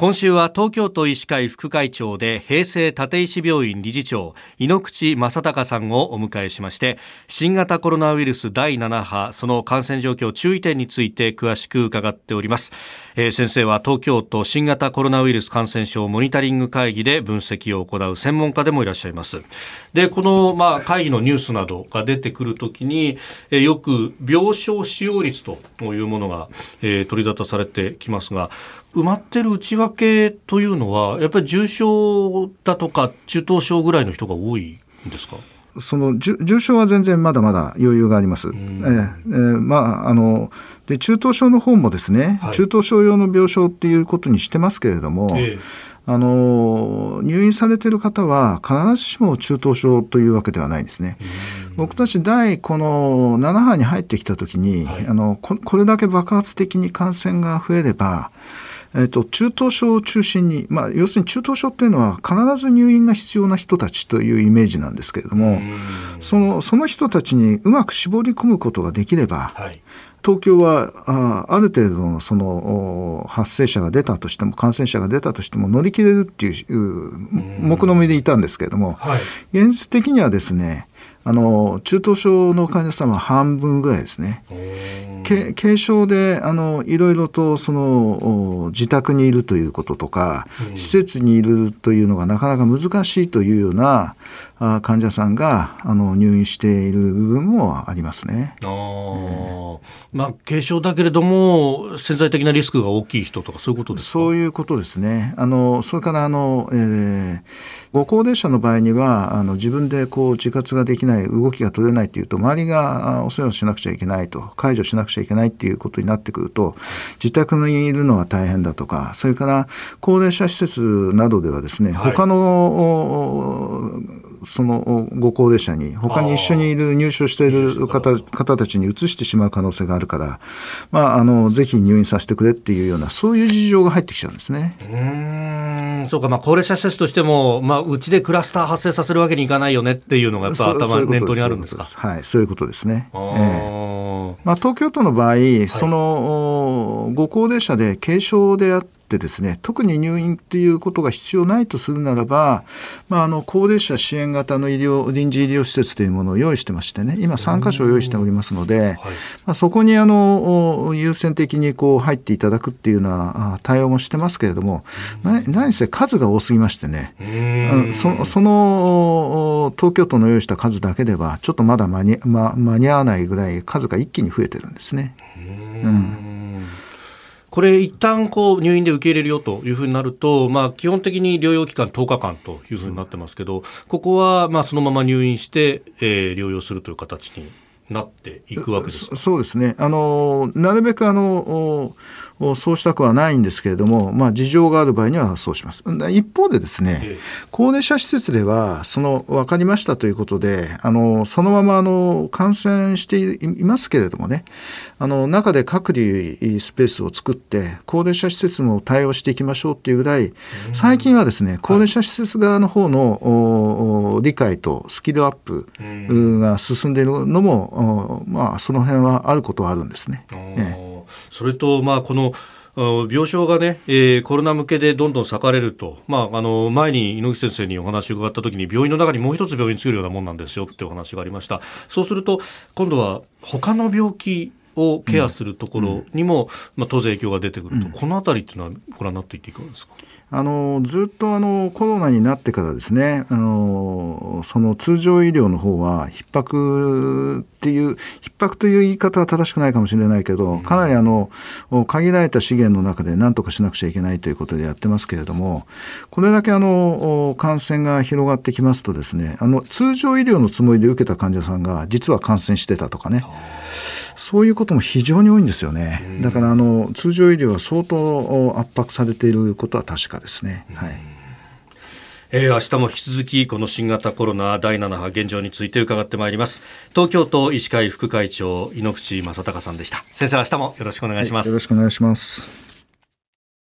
今週は東京都医師会副会長で平成立石病院理事長井ノ口正隆さんをお迎えしまして新型コロナウイルス第7波その感染状況注意点について詳しく伺っております、えー、先生は東京都新型コロナウイルス感染症モニタリング会議で分析を行う専門家でもいらっしゃいます。でこのまあ会議のニュースなどが出てくるときに、よく病床使用率というものが、取り沙汰されてきますが埋まってる内訳というのはやっぱり重症だとか中等症ぐらいの人が多いんですか？その重症は全然まだまだ余裕があります。えー、まああので中等症の方もですね、はい、中等症用の病床っていうことにしてますけれども、えー、あの入院されている方は必ずしも中等症というわけではないんですね。僕たち第この7波に入ってきた時に、はい、あのここれだけ爆発的に感染が増えればえーと、中等症を中心に、まあ、要するに中等症っていうのは必ず入院が必要な人たちというイメージなんですけれどもそのその人たちにうまく絞り込むことができれば、はい、東京はあある程度のその発生者が出たとしても感染者が出たとしても乗り切れるっていう目論見でいたんですけれども、はい、現実的にはですねあの中等症の患者さんは半分ぐらいですね。軽症であのいろいろとその自宅にいるということとか、うん、施設にいるというのがなかなか難しいというようなあ患者さんがあの入院している部分もありますね。あえー、まあ、軽症だけれども潜在的なリスクが大きい人とかそういうことですか？そういうことですね。あのそれからあの、えー、ご高齢者の場合にはあの自分でこう自活ができない動きが取れないというと周りがお世話しなくちゃいけないと解除しなくちゃいけないっていうことになってくると自宅にいるのは大変だとかそれから高齢者施設などではですね、他のそのご高齢者に他に一緒にいる入所している方方。たちに移してしまう可能性があるから、まあ、あのぜひ入院させてくれっていうようなそういう事情が入ってきちゃうんですね。うん。そうか、まあ、高齢者施設としても、まあ、うちでクラスター発生させるわけにいかないよねっていうのがやっぱ頭念頭にあるんですか？はいそういうことですね。えーまあ、東京都の場合、そのご高齢者で軽症であってってですね特に入院ということが必要ないとするならば、まあ、あの高齢者支援型の医療臨時医療施設というものを用意してましてね今3箇所用意しておりますので、はい、まあ、そこにあの優先的にこう入っていただくっていうような対応もしてますけれども何せ数が多すぎましてねそその東京都の用意した数だけではちょっとまだ間に,、ま、間に合わないぐらい数が一気に増えてるんですね。うんこれ一旦こう入院で受け入れるよというふうになると、まあ、基本的に療養期間10日間というふうになってますけど、ここはまあそのまま入院して、えー、療養するという形になっていくわけですそうですね。あのなるべくあのそうしたくはないんですけれども、まあ、事情がある場合にはそうします。一方でですね、ええ、高齢者施設では、その分かりましたということで、あのそのままあの感染していますけれどもね、あの中で隔離スペースを作って、高齢者施設も対応していきましょうっていうぐらい、最近はですね、高齢者施設側の方の理解とスキルアップが進んでいるのも、まあ、その辺はあることはあるんですね。ええそれと、まあ、この病床がね、えー、コロナ向けでどんどん割かれると、まあ、あの前に猪木先生にお話を伺ったときに病院の中にもう一つ病院作るようなもんなんですよってお話がありました。そうすると今度は他の病気をケアするところにも、うん、まあ、当然影響が出てくると、うん、このあたりっていうのはご覧になっていっていかがですか？あのずっとあのコロナになってからですねあのその通常医療の方は逼迫っていう逼迫という言い方は正しくないかもしれないけどかなりあの限られた資源の中で何とかしなくちゃいけないということでやってますけれどもこれだけあの感染が広がってきますとですねあの通常医療のつもりで受けた患者さんが実は感染してたとかね。そういうことも非常に多いんですよね。だからあの通常医療は相当圧迫されていることは確かですね。はい。えー、明日も引き続きこの新型コロナ第7波現状について伺ってまいります東京都医師会副会長井ノ口正孝さんでした先生明日もよろしくお願いします、はい、よろしくお願いします